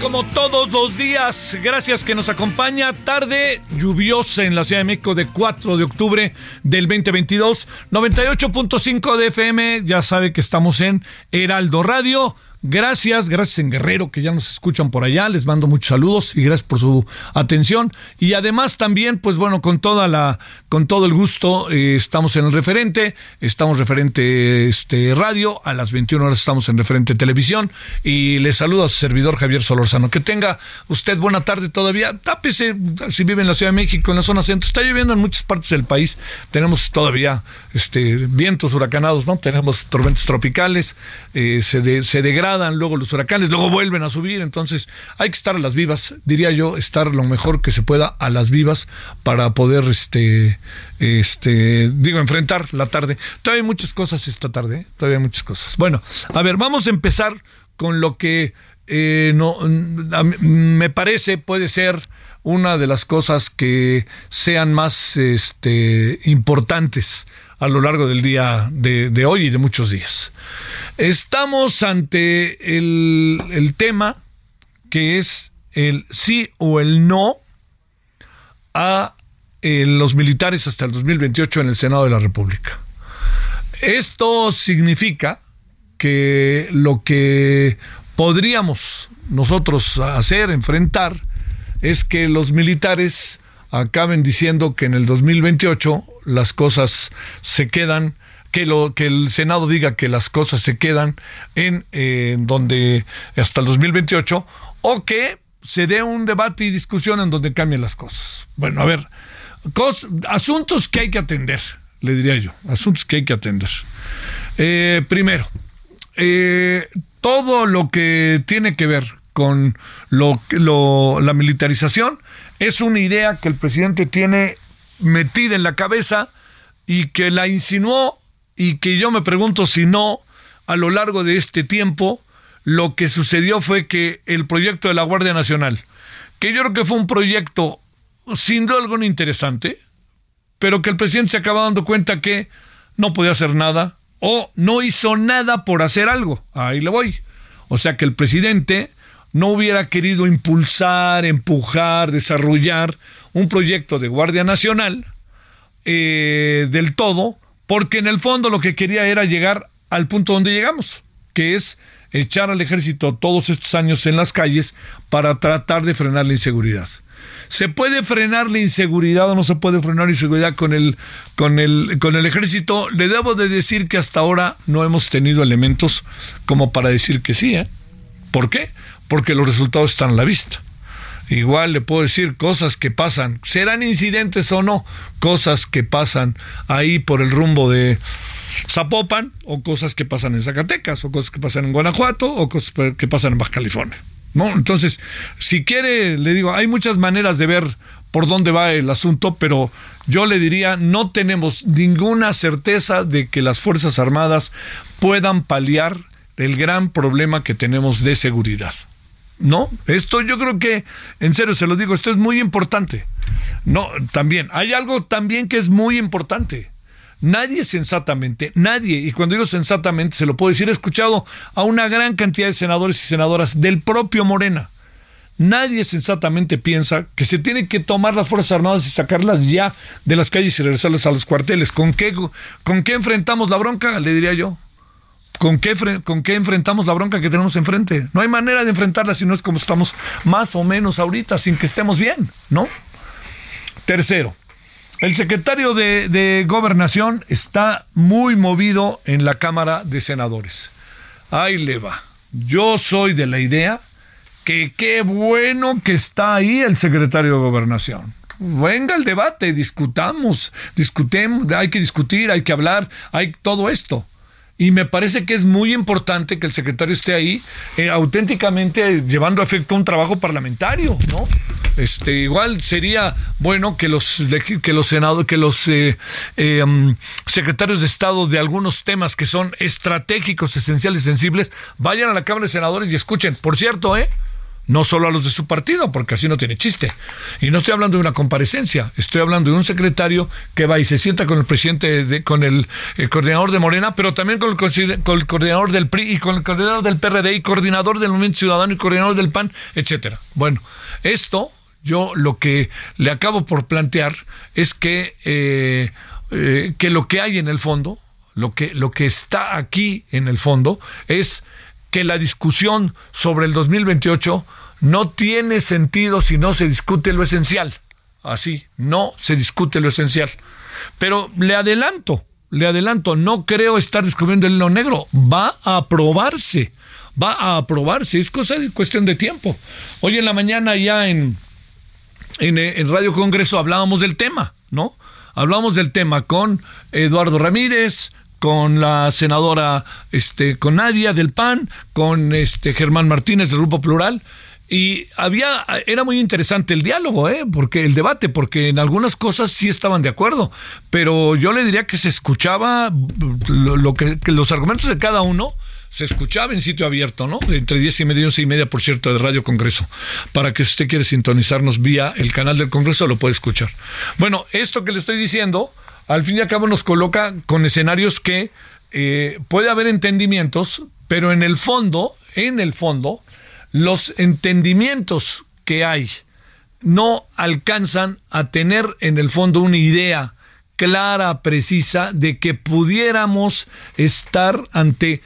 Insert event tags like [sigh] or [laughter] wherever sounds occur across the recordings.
Como todos los días. Gracias que nos acompaña. Tarde lluviosa en la Ciudad de México de 4 de octubre del 2022. 98.5 de FM, ya sabe que estamos en Heraldo Radio. Gracias, gracias en Guerrero que ya nos escuchan por allá. Les mando muchos saludos y gracias por su atención. Y además también, pues bueno, con toda la, con todo el gusto, eh, estamos en el referente, estamos referente este radio, a las 21 horas estamos en referente televisión. Y les saludo a su servidor Javier Solorzano. Que tenga usted buena tarde todavía. Tápese si vive en la Ciudad de México, en la zona centro. Está lloviendo en muchas partes del país. Tenemos todavía este vientos huracanados, ¿no? Tenemos tormentas tropicales, eh, se, de- se luego los huracanes, luego vuelven a subir, entonces hay que estar a las vivas, diría yo, estar lo mejor que se pueda a las vivas para poder, este, este, digo, enfrentar la tarde. Todavía hay muchas cosas esta tarde, ¿eh? todavía hay muchas cosas. Bueno, a ver, vamos a empezar con lo que eh, no, me parece puede ser una de las cosas que sean más este, importantes a lo largo del día de, hoy y de muchos días. Estamos ante el, el tema que es el sí o el no a eh, los militares hasta el 2028 en el Senado de la República. Esto significa que lo que podríamos nosotros hacer, enfrentar, es que los militares acaben diciendo que en el 2028 las cosas se quedan, que lo que el Senado diga que las cosas se quedan en eh, donde hasta el 2028 o que se dé un debate y discusión en donde cambien las cosas. Bueno, a ver, asuntos que hay que atender, le diría yo, asuntos que hay que atender. Eh, primero, eh, todo lo que tiene que ver con lo, lo- la militarización es una idea que el presidente tiene metida en la cabeza y que la insinuó y que yo me pregunto si no, a lo largo de este tiempo, lo que sucedió fue que el proyecto de la Guardia Nacional, que yo creo que fue un proyecto sin duda alguna interesante, pero que el presidente se acaba dando cuenta que no podía hacer nada o no hizo nada por hacer algo. Ahí le voy. O sea que el presidente no hubiera querido impulsar, empujar, desarrollar un proyecto de Guardia Nacional eh, del todo, porque en el fondo lo que quería era llegar al punto donde llegamos, que es echar al ejército todos estos años en las calles para tratar de frenar la inseguridad. ¿Se puede frenar la inseguridad o no se puede frenar la inseguridad con el, con el, con el ejército? Le debo de decir que hasta ahora no hemos tenido elementos como para decir que sí. ¿eh? ¿Por qué? Porque los resultados están a la vista. igual le puedo decir cosas que pasan, serán incidentes o no, cosas que pasan ahí por el rumbo de Zapopan, o cosas que pasan en Zacatecas, o cosas que pasan en Guanajuato, o cosas que pasan en Baja California. Entonces, si quiere, le digo, hay muchas maneras de ver por dónde va el asunto, pero yo le diría, no tenemos ninguna certeza de que las Fuerzas Armadas puedan paliar el gran problema que tenemos de seguridad. No, esto yo creo que, en serio se lo digo, esto es muy importante. No, también, hay algo también que es muy importante. Nadie sensatamente, nadie, y cuando digo sensatamente se lo puedo decir, he escuchado a una gran cantidad de senadores y senadoras del propio Morena. Nadie sensatamente piensa que se tiene que tomar las Fuerzas Armadas y sacarlas ya de las calles y regresarlas a los cuarteles. ¿Con qué, con qué enfrentamos la bronca? Le diría yo. ¿Con qué, ¿Con qué enfrentamos la bronca que tenemos enfrente? No hay manera de enfrentarla si no es como estamos más o menos ahorita, sin que estemos bien, ¿no? Tercero, el secretario de, de Gobernación está muy movido en la Cámara de Senadores. Ahí le va. Yo soy de la idea que qué bueno que está ahí el secretario de Gobernación venga el debate, discutamos, discutemos, hay que discutir, hay que hablar, hay todo esto. Y me parece que es muy importante que el secretario esté ahí eh, auténticamente llevando a efecto un trabajo parlamentario, ¿no? Este, igual sería bueno que los que los senados, que los eh, eh, um, secretarios de Estado de algunos temas que son estratégicos, esenciales, sensibles, vayan a la Cámara de Senadores y escuchen. Por cierto, ¿eh? No solo a los de su partido, porque así no tiene chiste. Y no estoy hablando de una comparecencia, estoy hablando de un secretario que va y se sienta con el presidente, de, con el, coordinador de Morena, pero también con el, con el, coordinador del PRI y con el coordinador del PRD y coordinador del Movimiento Ciudadano y coordinador del PAN, etcétera. Bueno, esto yo lo que le acabo por plantear es que, eh, eh, que lo que hay en el fondo, lo que, lo que está aquí en el fondo es que la discusión sobre el 2028 no tiene sentido si no se discute lo esencial. Así, no se discute lo esencial. Pero le adelanto, le adelanto, no creo estar descubriendo el hilo negro. Va a aprobarse, va a aprobarse. Es cosa de cuestión de tiempo. Hoy en la mañana ya en, en, Radio Congreso hablábamos del tema, ¿no? Hablamos del tema con Eduardo Ramírez, con la senadora este con Nadia del PAN, con este Germán Martínez del Grupo Plural y había era muy interesante el diálogo, ¿eh? porque el debate, porque en algunas cosas sí estaban de acuerdo, pero yo le diría que se escuchaba lo, que, los argumentos de cada uno se escuchaba en sitio abierto, ¿no? Entre 10 y media y 11 y media, por cierto, de Radio Congreso. Para que si usted quiere sintonizarnos vía el canal del Congreso, lo puede escuchar. Bueno, esto que le estoy diciendo, al fin y al cabo nos coloca con escenarios que eh, puede haber entendimientos, pero en el fondo, en el fondo, los entendimientos que hay no alcanzan a tener en el fondo una idea clara, precisa, de que pudiéramos estar ante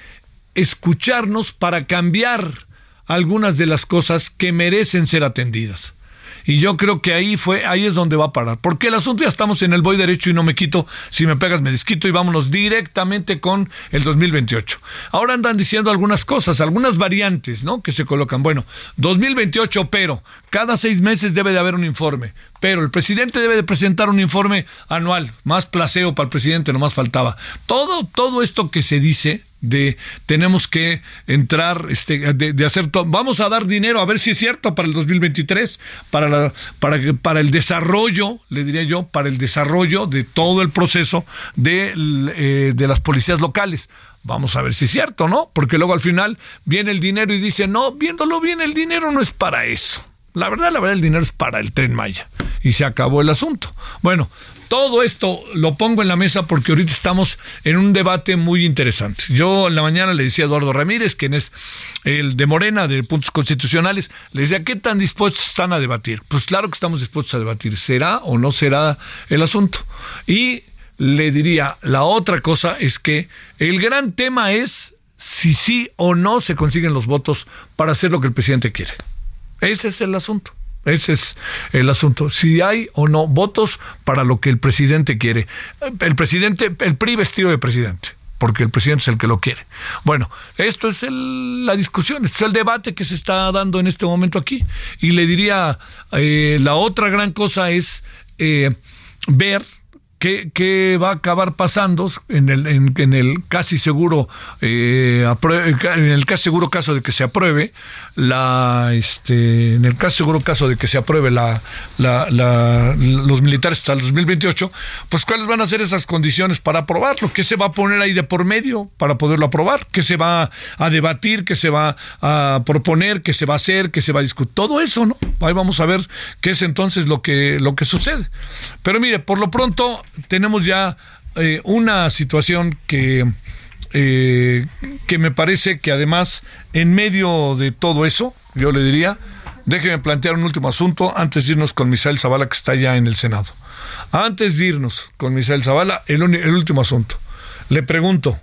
escucharnos para cambiar algunas de las cosas que merecen ser atendidas. Y yo creo que ahí fue, ahí es donde va a parar. Porque el asunto ya estamos en el voy derecho y no me quito. Si me pegas, me desquito y vámonos directamente con el 2028. Ahora andan diciendo algunas cosas, algunas variantes, ¿no? Que se colocan. Bueno, 2028, pero cada seis meses debe de haber un informe. Pero el presidente debe de presentar un informe anual. Más placeo para el presidente, no más faltaba. Todo, todo esto que se dice de tenemos que entrar, este, de, hacer todo. Vamos a dar dinero, a ver si es cierto, para el 2023, para, la, para, para el desarrollo, le diría yo, para el desarrollo de todo el proceso de, eh, de las policías locales. Vamos a ver si es cierto, ¿no? Porque luego al final viene el dinero y dice, no, viéndolo bien, el dinero no es para eso. La verdad, la verdad, el dinero es para el tren Maya. Y se acabó el asunto. Bueno, todo esto lo pongo en la mesa porque ahorita estamos en un debate muy interesante. Yo en la mañana le decía a Eduardo Ramírez, quien es el de Morena de puntos constitucionales, le decía, ¿qué tan dispuestos están a debatir? Pues claro que estamos dispuestos a debatir. ¿Será o no será el asunto? Y le diría, la otra cosa es que el gran tema es si sí o no se consiguen los votos para hacer lo que el presidente quiere. Ese es el asunto. Ese es el asunto. Si hay o no votos para lo que el presidente quiere. El presidente, el PRI vestido de presidente. porque el presidente es el que lo quiere. Bueno, esto es la discusión, esto es el debate que se está dando en este momento aquí. Y le diría, eh, la otra gran cosa es eh, ver ¿Qué, va a acabar pasando en el, casi seguro eh, en el casi seguro caso de que se apruebe la este en el casi seguro caso de que se apruebe la, los militares hasta el 2028 pues cuáles van a ser esas condiciones para aprobarlo qué se va a poner ahí de por medio para poderlo aprobar qué se va a debatir qué se va a proponer qué se va a hacer qué se va a discutir todo eso no ahí vamos a ver qué es entonces lo que lo que sucede. Pero mire por lo pronto tenemos ya eh, una situación que, eh, que me parece que además, en medio de todo eso, yo le diría, déjeme plantear un último asunto antes de irnos con Misael Zavala, que está ya en el Senado. Antes de irnos con Misael Zavala, el, último asunto. Le pregunto,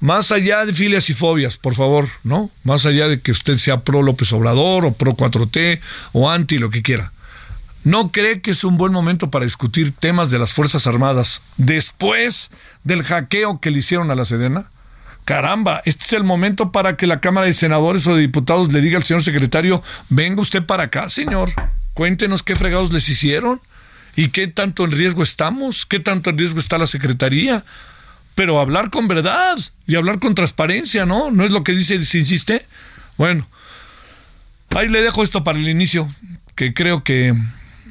más allá de filias y fobias, por favor, ¿no? Más allá de que usted sea pro López Obrador o pro 4T o anti, lo que quiera. ¿No cree que es un buen momento para discutir temas de las Fuerzas Armadas después del hackeo que le hicieron a la Sedena? Caramba, este es el momento para que la Cámara de Senadores o de Diputados le diga al señor secretario, venga usted para acá, señor, cuéntenos qué fregados les hicieron y qué tanto en riesgo estamos, qué tanto en riesgo está la Secretaría. Pero hablar con verdad y hablar con transparencia, ¿no? ¿No es lo que dice, se insiste? Bueno, ahí le dejo esto para el inicio, que creo que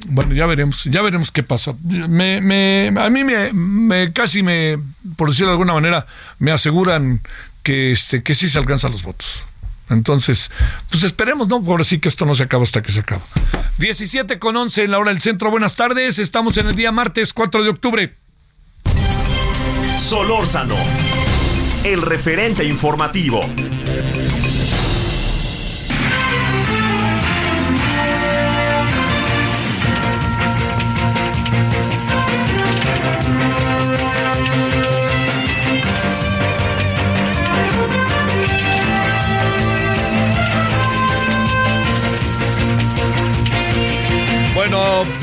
bueno, ya veremos, ya veremos qué pasa. Me, me, a mí me, me, casi me, por decirlo de alguna manera, me aseguran que este, que sí se alcanzan los votos. Entonces, pues esperemos, ¿no? Ahora sí que esto no se acaba hasta que se acaba. 17 con 11 en la hora del centro. Buenas tardes. Estamos en el día martes 4 de octubre. Solórzano, el referente informativo.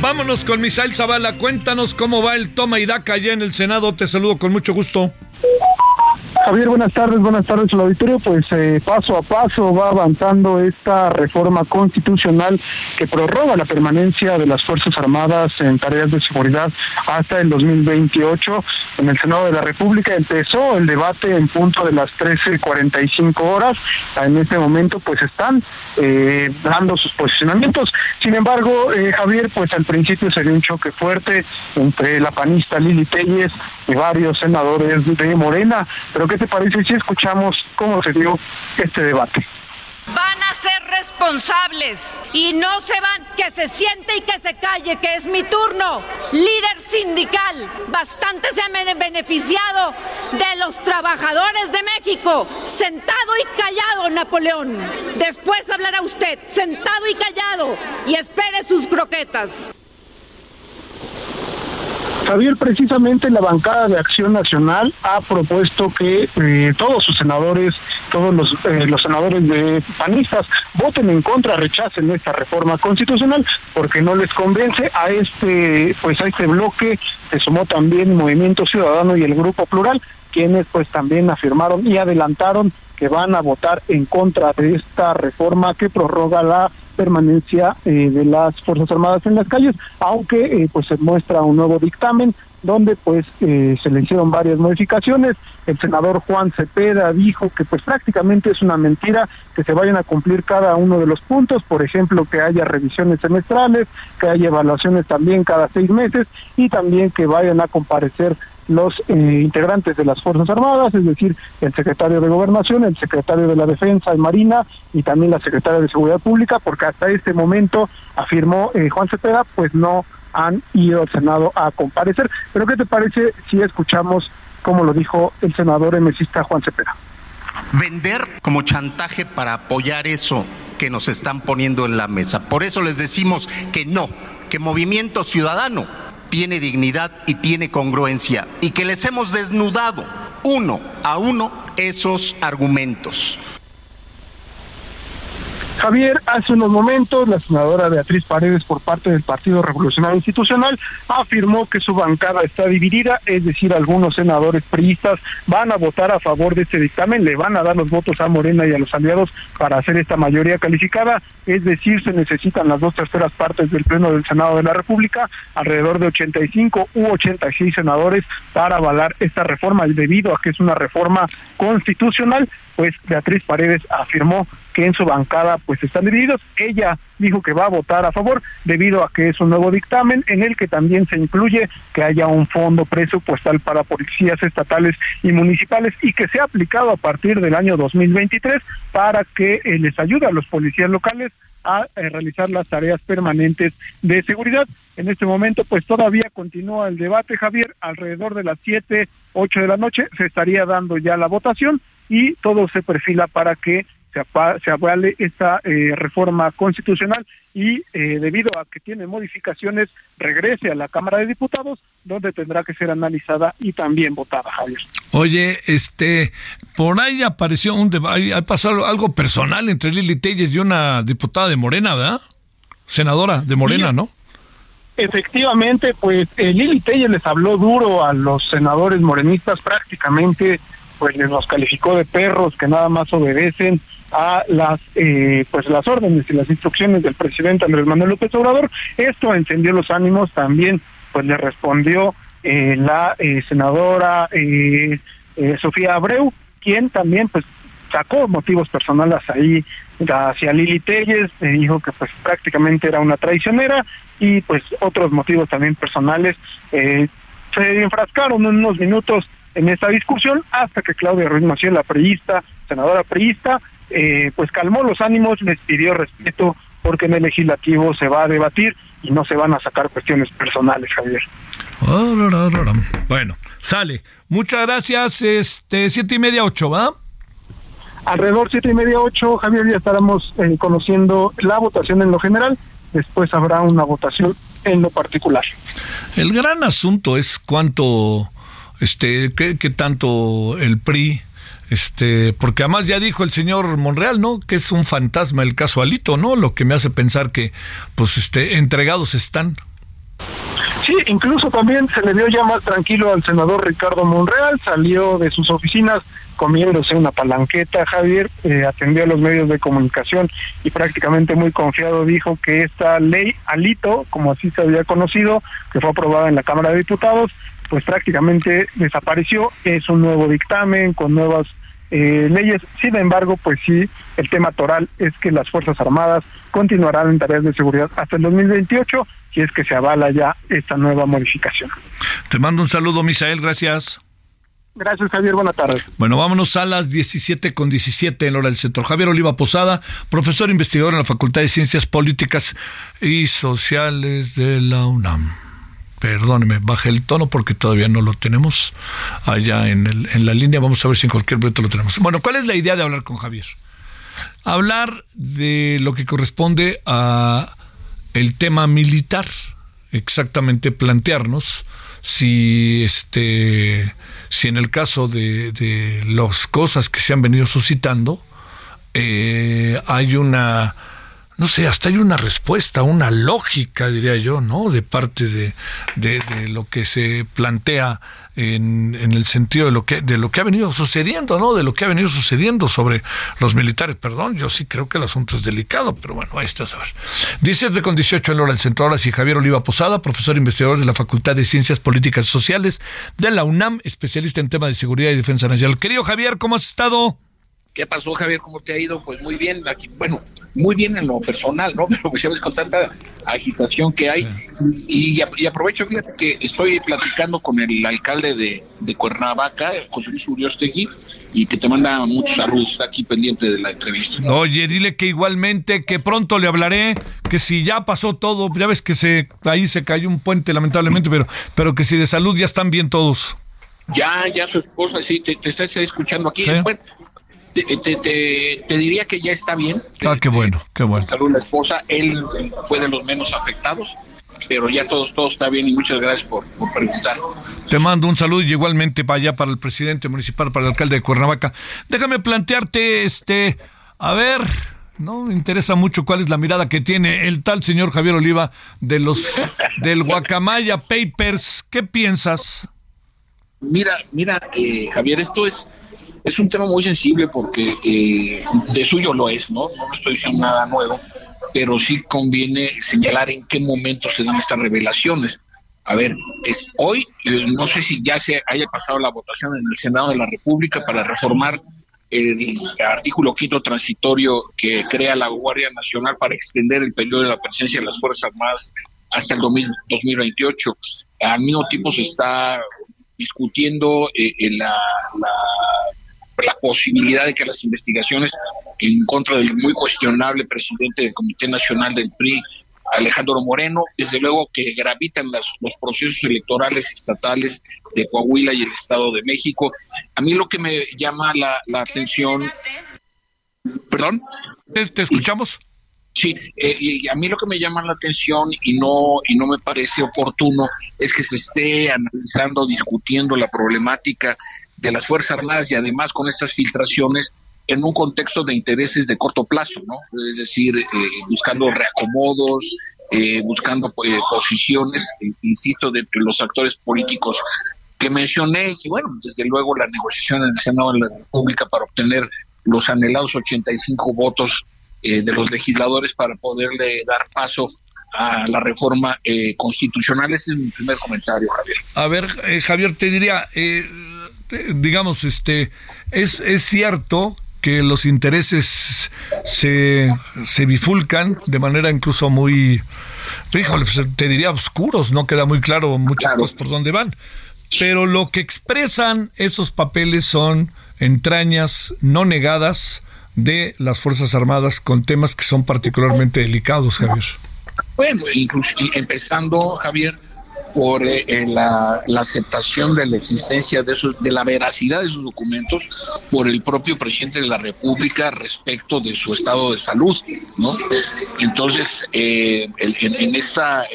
Vámonos con Misael Zavala. Cuéntanos cómo va el toma y daca allá en el Senado. Te saludo con mucho gusto. Javier, buenas tardes, buenas tardes al auditorio. Pues eh, paso a paso va avanzando esta reforma constitucional que prorroga la permanencia de las Fuerzas Armadas en tareas de seguridad hasta el 2028. En el Senado de la República empezó el debate en punto de las 13.45 horas. En este momento pues están eh, dando sus posicionamientos. Sin embargo, eh, Javier, pues al principio se dio un choque fuerte entre la panista Lili Telles y varios senadores de Morena. Pero ¿qué te parece si escuchamos cómo se dio este debate? Van a ser responsables y no se van, que se siente y que se calle, que es mi turno. Líder sindical, bastante se han beneficiado de los trabajadores de México. Sentado y callado, Napoleón. Después hablará usted, sentado y callado, y espere sus croquetas. Javier, precisamente la bancada de Acción Nacional ha propuesto que eh, todos sus senadores, todos los, eh, los senadores de panistas voten en contra, rechacen esta reforma constitucional porque no les convence. A este, pues a este bloque se sumó también Movimiento Ciudadano y el Grupo Plural, quienes pues también afirmaron y adelantaron que van a votar en contra de esta reforma que prorroga la permanencia eh, de las Fuerzas Armadas en las calles, aunque eh, pues se muestra un nuevo dictamen donde pues eh, se le hicieron varias modificaciones. El senador Juan Cepeda dijo que pues prácticamente es una mentira que se vayan a cumplir cada uno de los puntos, por ejemplo que haya revisiones semestrales, que haya evaluaciones también cada seis meses y también que vayan a comparecer los eh, integrantes de las Fuerzas Armadas, es decir, el secretario de Gobernación, el secretario de la Defensa y Marina y también la secretaria de Seguridad Pública, porque hasta este momento, afirmó eh, Juan Cepeda, pues no han ido al Senado a comparecer. Pero ¿qué te parece si escuchamos cómo lo dijo el senador emesista Juan Cepeda? Vender como chantaje para apoyar eso que nos están poniendo en la mesa. Por eso les decimos que no, que Movimiento Ciudadano tiene dignidad y tiene congruencia y que les hemos desnudado uno a uno esos argumentos. Javier, hace unos momentos la senadora Beatriz Paredes por parte del Partido Revolucionario Institucional afirmó que su bancada está dividida, es decir, algunos senadores priistas van a votar a favor de este dictamen, le van a dar los votos a Morena y a los aliados para hacer esta mayoría calificada, es decir, se necesitan las dos terceras partes del Pleno del Senado de la República, alrededor de 85 u 86 senadores para avalar esta reforma, debido a que es una reforma constitucional, pues Beatriz Paredes afirmó que en su bancada pues están divididos. Ella dijo que va a votar a favor debido a que es un nuevo dictamen en el que también se incluye que haya un fondo presupuestal para policías estatales y municipales y que sea aplicado a partir del año 2023 para que eh, les ayude a los policías locales a eh, realizar las tareas permanentes de seguridad. En este momento, pues todavía continúa el debate, Javier, alrededor de las 7, 8 de la noche se estaría dando ya la votación y todo se perfila para que se, se avale esta eh, reforma constitucional y eh, debido a que tiene modificaciones regrese a la Cámara de Diputados donde tendrá que ser analizada y también votada, Javier. Oye, este, por ahí apareció un debate, ha pasado algo personal entre Lili Telles y una diputada de Morena, ¿verdad? Senadora de Morena, ¿no? Efectivamente, pues eh, Lili Telles les habló duro a los senadores morenistas prácticamente pues los calificó de perros que nada más obedecen a las eh, pues las órdenes y las instrucciones del presidente Andrés Manuel López Obrador. Esto encendió los ánimos también, pues le respondió eh, la eh, senadora Sofía Abreu, quien también pues sacó motivos personales ahí hacia Lili Telles, dijo que pues prácticamente era una traicionera y pues otros motivos también personales. se enfrascaron en unos minutos en esta discusión hasta que Claudia Ruiz Maciel, la priista, senadora priista, eh, pues calmó los ánimos, les pidió respeto porque en el legislativo se va a debatir y no se van a sacar cuestiones personales, Javier. Bueno, sale. Muchas gracias. Este, siete y media, ocho, ¿va? Alrededor siete y media, ocho, Javier, ya estaremos eh, conociendo la votación en lo general. Después habrá una votación en lo particular. El gran asunto es cuánto este, ¿qué, tanto el PRI este, porque además ya dijo el señor Monreal, ¿no? Que es un fantasma el caso Alito, ¿no? Lo que me hace pensar que, pues, este, entregados están. Sí, incluso también se le dio ya más tranquilo al senador Ricardo Monreal, salió de sus oficinas comiéndose una palanqueta, Javier, eh, atendió a los medios de comunicación y prácticamente muy confiado dijo que esta ley Alito, como así se había conocido, que fue aprobada en la Cámara de Diputados, pues prácticamente desapareció, es un nuevo dictamen con nuevas eh, leyes. Sin embargo, pues sí, el tema toral es que las Fuerzas Armadas continuarán en tareas de seguridad hasta el 2028, si es que se avala ya esta nueva modificación. Te mando un saludo, Misael, gracias. Gracias, Javier. Buenas tardes. Bueno, vámonos a las 17 con 17 en hora del centro. Javier Oliva Posada, profesor investigador en la Facultad de Ciencias Políticas y Sociales de la UNAM perdóneme, baje el tono porque todavía no lo tenemos allá en, el, en la línea. Vamos a ver si en cualquier momento lo tenemos. Bueno, ¿cuál es la idea de hablar con Javier? Hablar de lo que corresponde a el tema militar, exactamente plantearnos si este si en el caso de, de las cosas que se han venido suscitando eh, hay una no sé, hasta hay una respuesta, una lógica, diría yo, ¿no? De parte de, de, lo que se plantea en, en, el sentido de lo que de lo que ha venido sucediendo, ¿no? De lo que ha venido sucediendo sobre los militares. Perdón, yo sí creo que el asunto es delicado, pero bueno, ahí está a ver. 17 con 18 en hora del centro. Ahora sí, Javier Oliva Posada, profesor investigador de la Facultad de Ciencias Políticas y Sociales de la UNAM, especialista en temas de seguridad y defensa nacional. Querido Javier, ¿cómo has estado? ¿Qué pasó, Javier? ¿Cómo te ha ido? Pues muy bien. Aquí, bueno, muy bien en lo personal, ¿no? [laughs] Pero pues ya ves con tanta agitación que hay. Y, aprovecho, fíjate que estoy platicando con el alcalde de, de Cuernavaca, José Luis Uriostegui, y que te manda muchos saludos, está aquí pendiente de la entrevista. Oye, dile que igualmente, que pronto le hablaré, que si ya pasó todo, ya ves que se ahí se cayó un puente lamentablemente, pero, pero que si de salud ya están bien todos. Ya, ya su esposa, sí, te, te está escuchando aquí. Bueno, te, te, diría que ya está bien. Ah, qué bueno, qué bueno. Salud la esposa, él fue de los menos afectados, pero ya todos, todo está bien y muchas gracias por, preguntar. Te mando un saludo y igualmente para allá, para el presidente municipal, para el alcalde de Cuernavaca. Déjame plantearte, este, a ver, No me interesa mucho cuál es la mirada que tiene el tal señor Javier Oliva de los [laughs] del Guacamaya Papers. ¿Qué piensas? Mira, mira, eh, Javier, esto es es un tema muy sensible porque eh, de suyo lo es, ¿no? No estoy diciendo nada nuevo, pero sí conviene señalar en qué momento se dan estas revelaciones. A ver, es hoy, eh, no sé si ya se haya pasado la votación en el Senado de la República para reformar el artículo quinto transitorio que crea la Guardia Nacional para extender el periodo de la presencia de las Fuerzas Armadas hasta el 2028. Al mismo tiempo se está discutiendo eh, la, la, posibilidad de que las investigaciones en contra del muy cuestionable presidente del Comité Nacional del PRI, Alejandro Moreno, desde luego que gravitan los procesos electorales estatales de Coahuila y el Estado de México. A mí lo que me llama la, atención... ¿Perdón? ¿Te, escuchamos? Sí, eh, y a mí lo que me llama la atención y no y no me parece oportuno es que se esté analizando, discutiendo la problemática de las Fuerzas Armadas y además con estas filtraciones en un contexto de intereses de corto plazo, ¿no? Es decir, eh, buscando reacomodos, eh, buscando eh, posiciones, insisto, de los actores políticos que mencioné, y bueno, desde luego la negociación en el Senado de la República para obtener los anhelados 85 votos de los legisladores para poderle dar paso a la reforma constitucional. Ese es mi primer comentario, Javier. A ver, Javier, te diría, digamos, este, es, es cierto que los intereses se, se bifulcan de manera incluso muy, híjole, pues, te diría oscuros, no queda muy claro muchas cosas por dónde van. Pero lo que expresan esos papeles son entrañas no negadas de las Fuerzas Armadas con temas que son particularmente delicados, Javier. Bueno, incluso empezando, Javier, por eh, la, aceptación de la existencia de esos, de la veracidad de esos documentos por el propio presidente de la República respecto de su estado de salud, ¿no? Entonces, eh, en, esta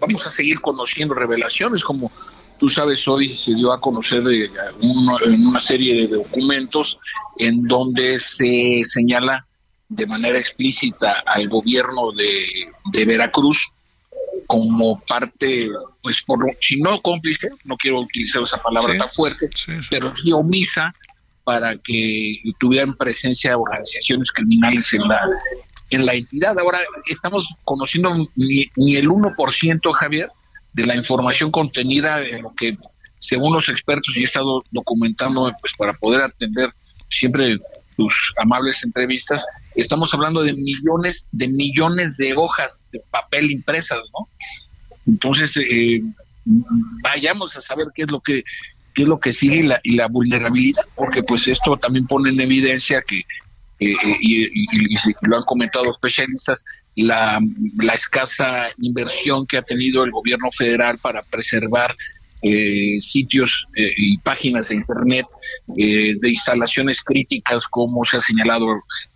vamos a seguir conociendo revelaciones como tú sabes hoy se dio a conocer de en una serie de documentos en donde se señala de manera explícita al gobierno de, de Veracruz como parte, pues, por si no cómplice, no quiero utilizar esa palabra tan fuerte, pero sí omisa para que tuvieran presencia organizaciones criminales en la en la entidad. Ahora estamos conociendo ni, ni el 1%, Javier, de la información contenida en lo que, según los expertos, y he estado documentando pues para poder atender siempre tus amables entrevistas, estamos hablando de millones, de millones de hojas de papel impresas, ¿no? Entonces, eh, vayamos a saber qué es lo que qué es lo que sigue y la, y la vulnerabilidad, porque pues esto también pone en evidencia que, eh, eh, y, y, lo han comentado especialistas, la, la escasa inversión que ha tenido el gobierno federal para preservar eh, sitios eh, y páginas de Internet eh, de instalaciones críticas, como se ha señalado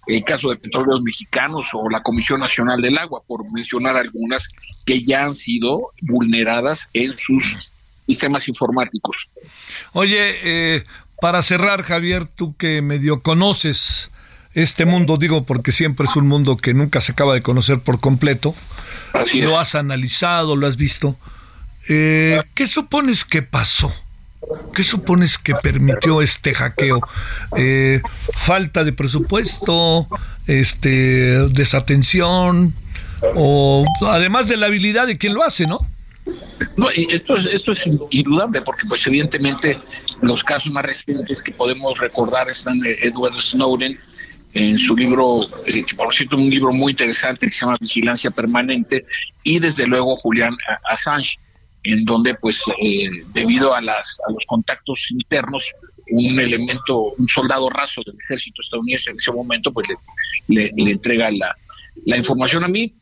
el caso de Petróleos Mexicanos o la Comisión Nacional del Agua, por mencionar algunas que ya han sido vulneradas en sus sistemas informáticos. Oye, para cerrar, Javier, tú que medio conoces este mundo, digo porque siempre es un mundo que nunca se acaba de conocer por completo, lo has analizado, lo has visto. Eh, ¿Qué supones que pasó? ¿Qué supones que permitió este hackeo? Eh, ¿Falta de presupuesto? Este, ¿Desatención? ¿O además de la habilidad de quien lo hace, no? Esto es, esto es indudable porque pues evidentemente los casos más recientes que podemos recordar están de Edward Snowden en su libro, eh, por cierto, un libro muy interesante que se llama Vigilancia Permanente, y desde luego Julián Assange en donde pues eh, debido a, las, a los contactos internos, un elemento, un soldado raso del ejército estadounidense en ese momento pues le, le, entrega la, la información a mí.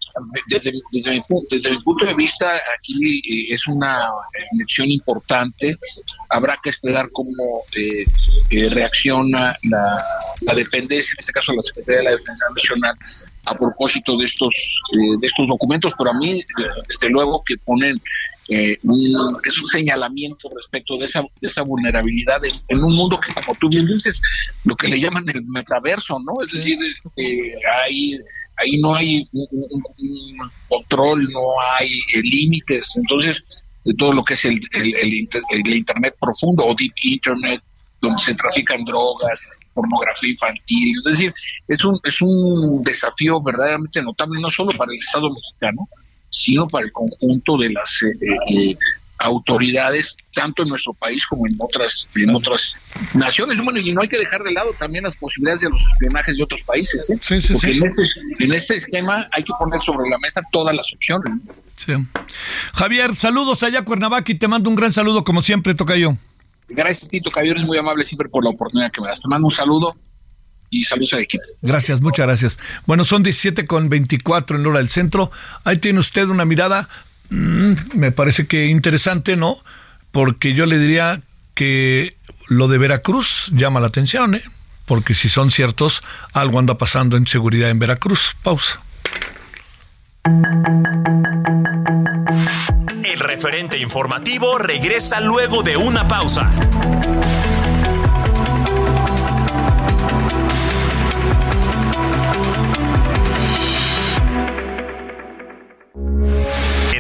Desde, desde, mi, desde mi punto de vista, aquí eh, es una lección importante. Habrá que esperar cómo eh, reacciona la, la, dependencia, en este caso la Secretaría de la Defensa Nacional, a propósito de estos, de estos documentos, pero a mí, desde luego, que ponen eh, un, es un señalamiento respecto de esa, de esa vulnerabilidad en, un mundo que, como tú bien dices, lo que le llaman el metaverso, ¿no? Es decir, eh, ahí, ahí no hay un, control, no hay eh, límites, entonces, de todo lo que es el, el, el, Internet profundo o Deep Internet, donde se trafican drogas, pornografía infantil. Es decir, es un, es un desafío verdaderamente notable, no solo para el Estado mexicano, sino para el conjunto de las eh, eh, autoridades, tanto en nuestro país como en otras, en otras naciones. Bueno, y no hay que dejar de lado también las posibilidades de los espionajes de otros países, ¿eh? porque En, este, en este esquema hay que poner sobre la mesa todas las opciones. Javier, saludos allá a Cuernavaca y te mando un gran saludo como siempre, Tocayo. Gracias, Tito Javier, es muy amable siempre por la oportunidad que me das. Te mando un saludo y saludos al equipo. Gracias, muchas gracias. Bueno, son 17 con 24 en hora del centro. Ahí tiene usted una mirada, mm, me parece que interesante, ¿no? Porque yo le diría que lo de Veracruz llama la atención, ¿eh? Porque si son ciertos, algo anda pasando en seguridad en Veracruz. Pausa. El referente informativo regresa luego de una pausa.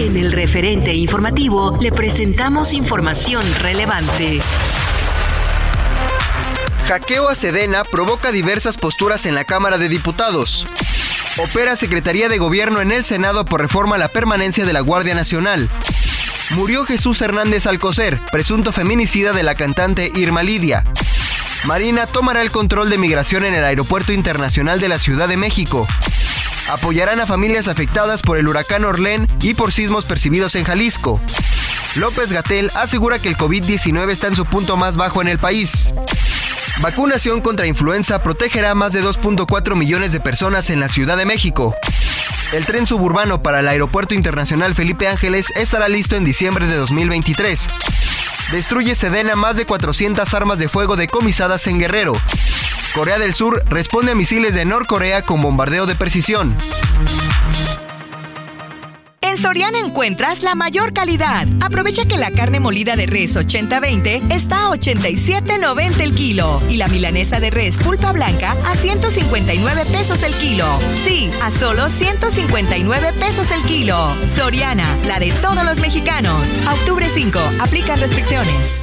En el referente informativo le presentamos información relevante. Hackeo a Sedena provoca diversas posturas en la Cámara de Diputados. Opera Secretaría de Gobierno en el Senado por reforma a la permanencia de la Guardia Nacional. Murió Jesús Hernández Alcocer, presunto feminicida de la cantante Irma Lidia. Marina tomará el control de migración en el Aeropuerto Internacional de la Ciudad de México apoyarán a familias afectadas por el huracán Orlén y por sismos percibidos en Jalisco. López Gatel asegura que el COVID-19 está en su punto más bajo en el país. Vacunación contra influenza protegerá a más de 2.4 millones de personas en la Ciudad de México. El tren suburbano para el Aeropuerto Internacional Felipe Ángeles estará listo en diciembre de 2023. Destruye Sedena más de 400 armas de fuego decomisadas en Guerrero. Corea del Sur responde a misiles de Norcorea con bombardeo de precisión. En Soriana encuentras la mayor calidad. Aprovecha que la carne molida de res 80-20 está a 87.90 el kilo y la milanesa de res pulpa blanca a 159 pesos el kilo. Sí, a solo 159 pesos el kilo. Soriana, la de todos los mexicanos. octubre 5, aplican restricciones.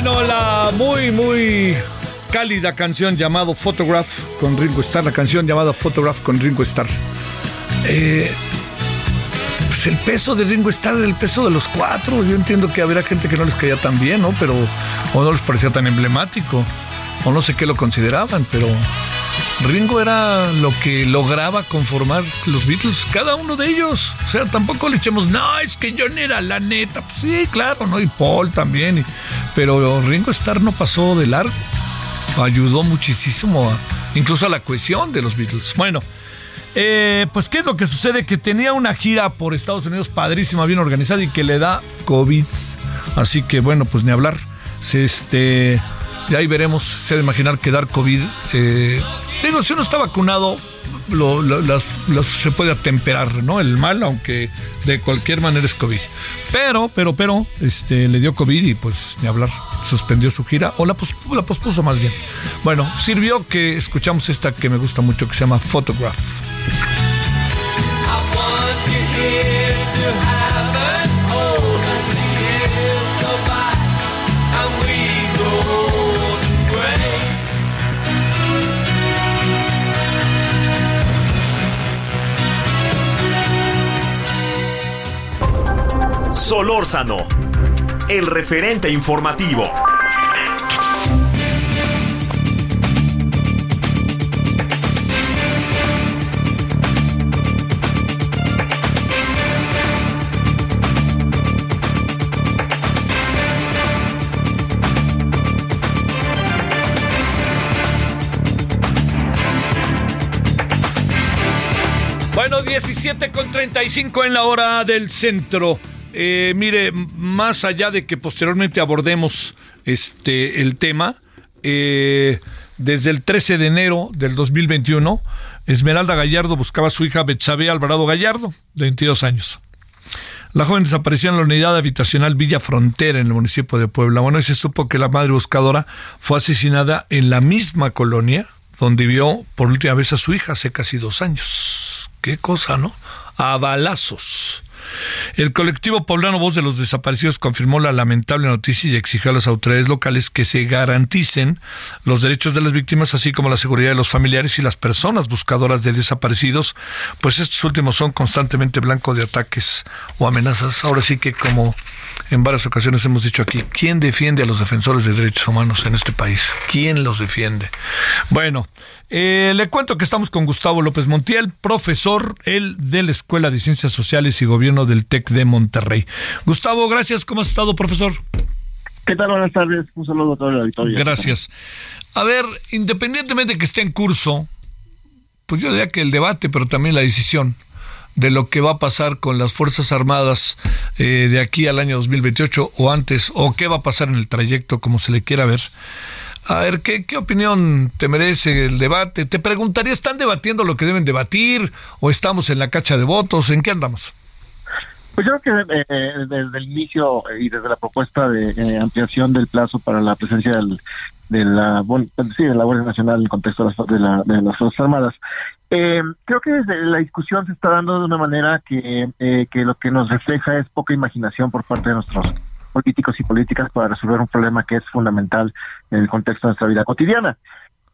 Bueno, la muy, muy cálida canción llamado Photograph con Ringo Starr, la canción llamada Photograph con Ringo Starr. Eh, pues el peso de Ringo Starr, el peso de los cuatro. Yo entiendo que habría gente que no les caía tan bien, ¿no? Pero, o no les parecía tan emblemático, o no sé qué lo consideraban, pero Ringo era lo que lograba conformar los Beatles, cada uno de ellos. O sea, tampoco le echemos, no, es que John era la neta. Pues sí, claro, ¿no? Y Paul también. pero Ringo Starr no pasó de largo. Ayudó muchísimo, incluso a la cohesión de los Beatles. Bueno, eh, pues, ¿qué es lo que sucede? Que tenía una gira por Estados Unidos padrísima, bien organizada y que le da COVID. Así que, bueno, pues ni hablar. Este, y ahí veremos, se de imaginar que dar COVID. Eh, digo, si uno está vacunado, lo, se puede atemperar, ¿no? El mal, aunque de cualquier manera es COVID. Pero, pero, pero, este, le dio COVID y pues ni hablar, suspendió su gira, o la, la pospuso más bien. Bueno, sirvió que escuchamos esta que me gusta mucho, que se llama Photograph. Solórzano, el referente informativo. Bueno, 17 con 35 en la hora del centro. Eh, mire, más allá de que posteriormente abordemos este el tema, eh, desde el 13 de enero del 2021, Esmeralda Gallardo buscaba a su hija Betsabe Alvarado Gallardo, de 22 años. La joven desapareció en la unidad habitacional Villa Frontera en el municipio de Puebla. Bueno, y se supo que la madre buscadora fue asesinada en la misma colonia donde vio por última vez a su hija hace casi dos años. Qué cosa, ¿no? A balazos. El colectivo poblano Voz de los Desaparecidos confirmó la lamentable noticia y exigió a las autoridades locales que se garanticen los derechos de las víctimas, así como la seguridad de los familiares y las personas buscadoras de desaparecidos, pues estos últimos son constantemente blanco de ataques o amenazas. Ahora sí que como en varias ocasiones hemos dicho aquí, ¿quién defiende a los defensores de derechos humanos en este país? ¿Quién los defiende? Bueno, eh, le cuento que estamos con Gustavo López Montiel, profesor, él de la Escuela de Ciencias Sociales y Gobierno del TEC de Monterrey. Gustavo, gracias. ¿Cómo has estado, profesor? ¿Qué tal? Buenas tardes. Un saludo a todo el auditorio. Gracias. A ver, independientemente de que esté en curso, pues yo diría que el debate, pero también la decisión de lo que va a pasar con las Fuerzas Armadas eh, de aquí al año 2028 o antes, o qué va a pasar en el trayecto, como se le quiera ver. A ver, ¿qué, ¿qué opinión te merece el debate? Te preguntaría, ¿están debatiendo lo que deben debatir o estamos en la cacha de votos? ¿En qué andamos? Pues yo creo que eh, desde el inicio y desde la propuesta de eh, ampliación del plazo para la presencia de la sí, de la Guardia Nacional en el contexto de las, de, las Fuerzas Armadas. Eh, creo que desde la discusión se está dando de una manera que, que lo que nos refleja es poca imaginación por parte de nuestros políticos y políticas para resolver un problema que es fundamental en el contexto de nuestra vida cotidiana.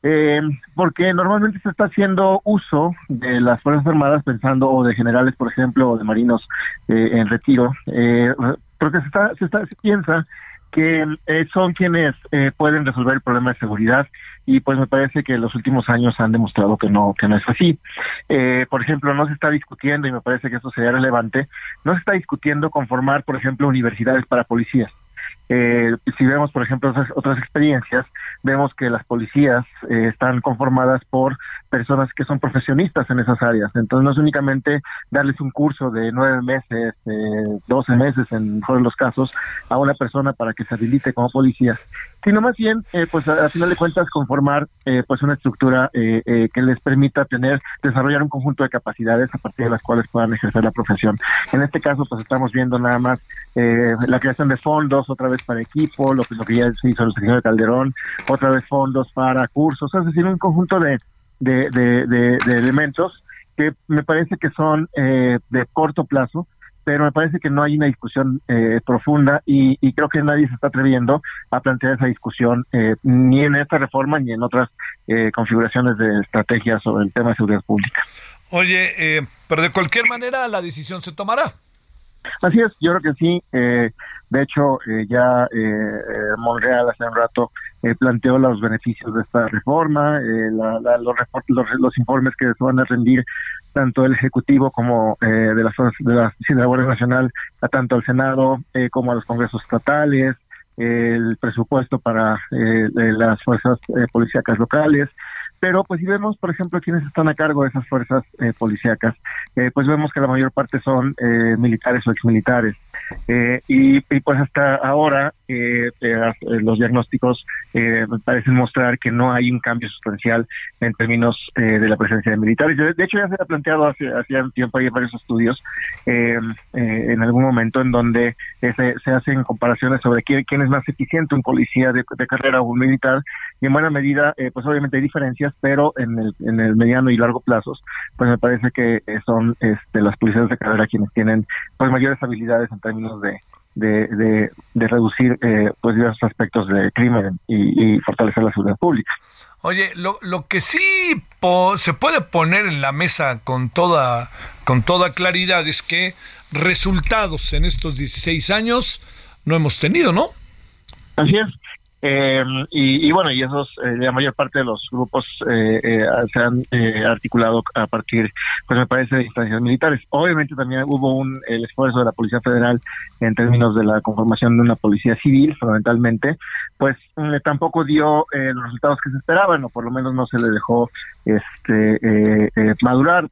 Eh, porque normalmente se está haciendo uso de las Fuerzas Armadas pensando, o de generales, por ejemplo, o de marinos eh, en retiro, eh, porque se, está, se, está, se piensa que eh, son quienes eh, pueden resolver el problema de seguridad y pues me parece que los últimos años han demostrado que no que no es así. Eh, por ejemplo, no se está discutiendo y me parece que esto sería relevante, no se está discutiendo conformar, por ejemplo, universidades para policías. Eh, si vemos, por ejemplo, otras, experiencias, vemos que las policías eh, están conformadas por personas que son profesionistas en esas áreas. Entonces, no es únicamente darles un curso de nueve meses, doce meses en todos los casos, a una persona para que se habilite como policía, sino más bien, eh, pues a, final de cuentas, conformar eh, pues una estructura eh, que les permita tener, desarrollar un conjunto de capacidades a partir de las cuales puedan ejercer la profesión. En este caso, pues estamos viendo nada más la creación de fondos, otra vez para equipo, lo lo que ya se hizo el señor Calderón, otra vez fondos para cursos, es decir, un conjunto de, elementos que me parece que son eh, de corto plazo, pero me parece que no hay una discusión eh, profunda y, creo que nadie se está atreviendo a plantear esa discusión eh, ni en esta reforma ni en otras eh, configuraciones de estrategia sobre el tema de seguridad pública. Oye, pero de cualquier manera la decisión se tomará. Así es, yo creo que sí. de hecho, ya Monreal hace un rato planteó los beneficios de esta reforma, los, los, los, informes que se van a rendir tanto el Ejecutivo como eh, de, las, de, la, de la Guardia Nacional, a tanto al Senado eh, como a los congresos estatales, el presupuesto para eh, las fuerzas policíacas locales, pero pues si vemos, por ejemplo, quienes están a cargo de esas fuerzas eh, policíacas, eh, pues vemos que la mayor parte son eh, militares o exmilitares. Eh, y, pues hasta ahora los diagnósticos me parecen mostrar que no hay un cambio sustancial en términos de la presencia de militares. De, hecho, ya se ha planteado hace, hace tiempo, hay varios estudios en algún momento en donde se, hacen comparaciones sobre quién, es más eficiente, un policía de, carrera o un militar, y en buena medida, pues obviamente hay diferencias, pero en el, en el mediano y largo plazos, pues me parece que eh, son este, las policías de carrera quienes tienen pues mayores habilidades en términos de, de, de, reducir eh, pues diversos aspectos de crimen y, fortalecer la seguridad pública. Oye, lo, lo que sí se puede poner en la mesa con toda, con toda claridad es que resultados en estos 16 años no hemos tenido, ¿no? Así es. Eh, y, bueno, y esos, eh, la mayor parte de los grupos eh, eh se han articulado a partir, pues me parece, de instancias militares. Obviamente también hubo un el esfuerzo de la Policía Federal en términos de la conformación de una policía civil, fundamentalmente, pues tampoco dio los resultados que se esperaban, o por lo menos no se le dejó este madurar.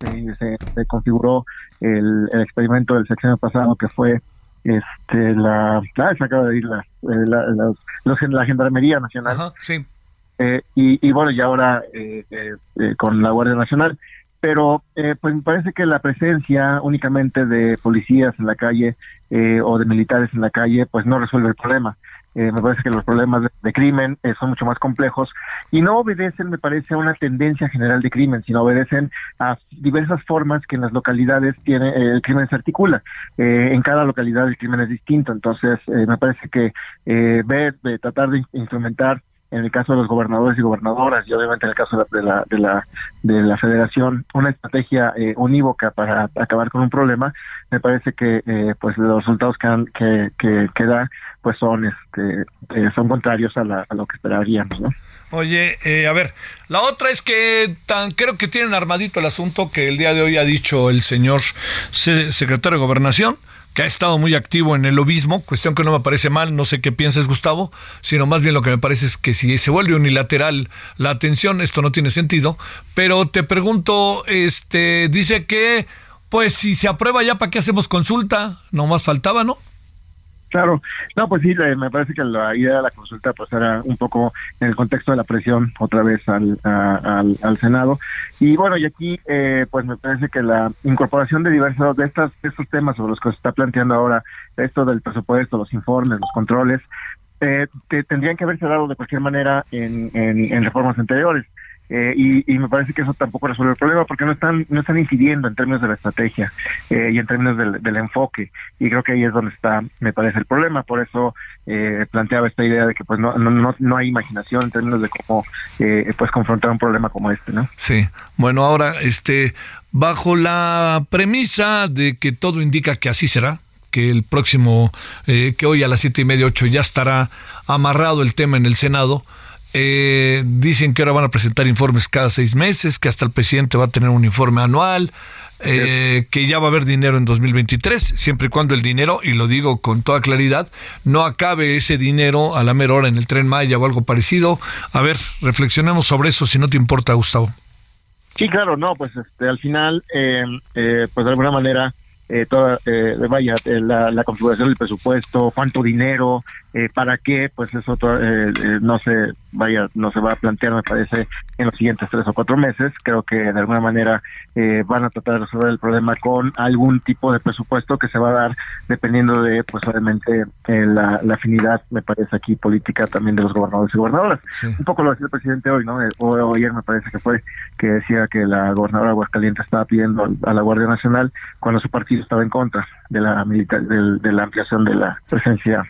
Se, se, configuró el, el experimento del sexenio pasado que fue este la ah, se acaba de ir la, eh, la, la, gendarmería nacional. Sí. Eh, y, y, bueno y ahora eh, con la guardia nacional. Pero pues me parece que la presencia únicamente de policías en la calle o de militares en la calle pues no resuelve el problema eh, me parece que los problemas de, crimen eh, son mucho más complejos y no obedecen, me parece, a una tendencia general de crimen, sino obedecen a diversas formas que en las localidades tiene eh, el crimen se articula. en cada localidad el crimen es distinto, entonces me parece que ver, de tratar de instrumentar en el caso de los gobernadores y gobernadoras y obviamente en el caso de la de la de la, federación una estrategia eh, unívoca para acabar con un problema me parece que eh, pues los resultados que, que, que, da pues son este eh, son contrarios a, a, lo que esperaríamos ¿no? Oye, a ver, la otra es que tan creo que tienen armadito el asunto que el día de hoy ha dicho el señor secretario de Gobernación, que ha estado muy activo en el lobismo, cuestión que no me parece mal, no sé qué piensas Gustavo, sino más bien lo que me parece es que si se vuelve unilateral la atención, esto no tiene sentido, pero te pregunto, este, dice que, pues si se aprueba ya, ¿para qué hacemos consulta? No más faltaba, ¿no? Claro, no, pues sí, me parece que la idea de la consulta pues era un poco en el contexto de la presión otra vez al, al, Senado. Y bueno, y aquí eh, pues me parece que la incorporación de diversos de, estas, estos temas sobre los que se está planteando ahora, esto del presupuesto, los informes, los controles, eh, tendrían que haberse dado de cualquier manera en, en reformas anteriores. Eh, y, me parece que eso tampoco resuelve el problema porque no están no están incidiendo en términos de la estrategia eh, y en términos del, enfoque. Y creo que ahí es donde está me parece el problema. Por eso eh, planteaba esta idea de que pues no, no, no, hay imaginación en términos de cómo pues confrontar un problema como este no sí. Bueno ahora este bajo la premisa de que todo indica que así será que el próximo que hoy a las siete y media ocho ya estará amarrado el tema en el senado eh, dicen que ahora van a presentar informes cada seis meses, que hasta el presidente va a tener un informe anual, eh, que ya va a haber dinero en 2023, siempre y cuando el dinero, y lo digo con toda claridad, no acabe ese dinero a la mera hora en el tren Maya o algo parecido. A ver, reflexionemos sobre eso, si no te importa, Gustavo. Sí, claro, no, pues este, al final, eh, pues de alguna manera, toda, vaya, la, la, configuración del presupuesto, cuánto dinero, Eh, ¿Para qué? Pues eso eh, eh, no se vaya, no se va a plantear, me parece, en los siguientes tres o cuatro meses. Creo que de alguna manera van a tratar de resolver el problema con algún tipo de presupuesto que se va a dar dependiendo de, pues obviamente, la, afinidad, me parece aquí, política también de los gobernadores y gobernadoras. Un poco lo decía el presidente hoy, ¿no? O, ayer me parece que fue que decía que la gobernadora de Aguascalientes estaba pidiendo a la Guardia Nacional cuando su partido estaba en contra de la militar, de la ampliación de la presencia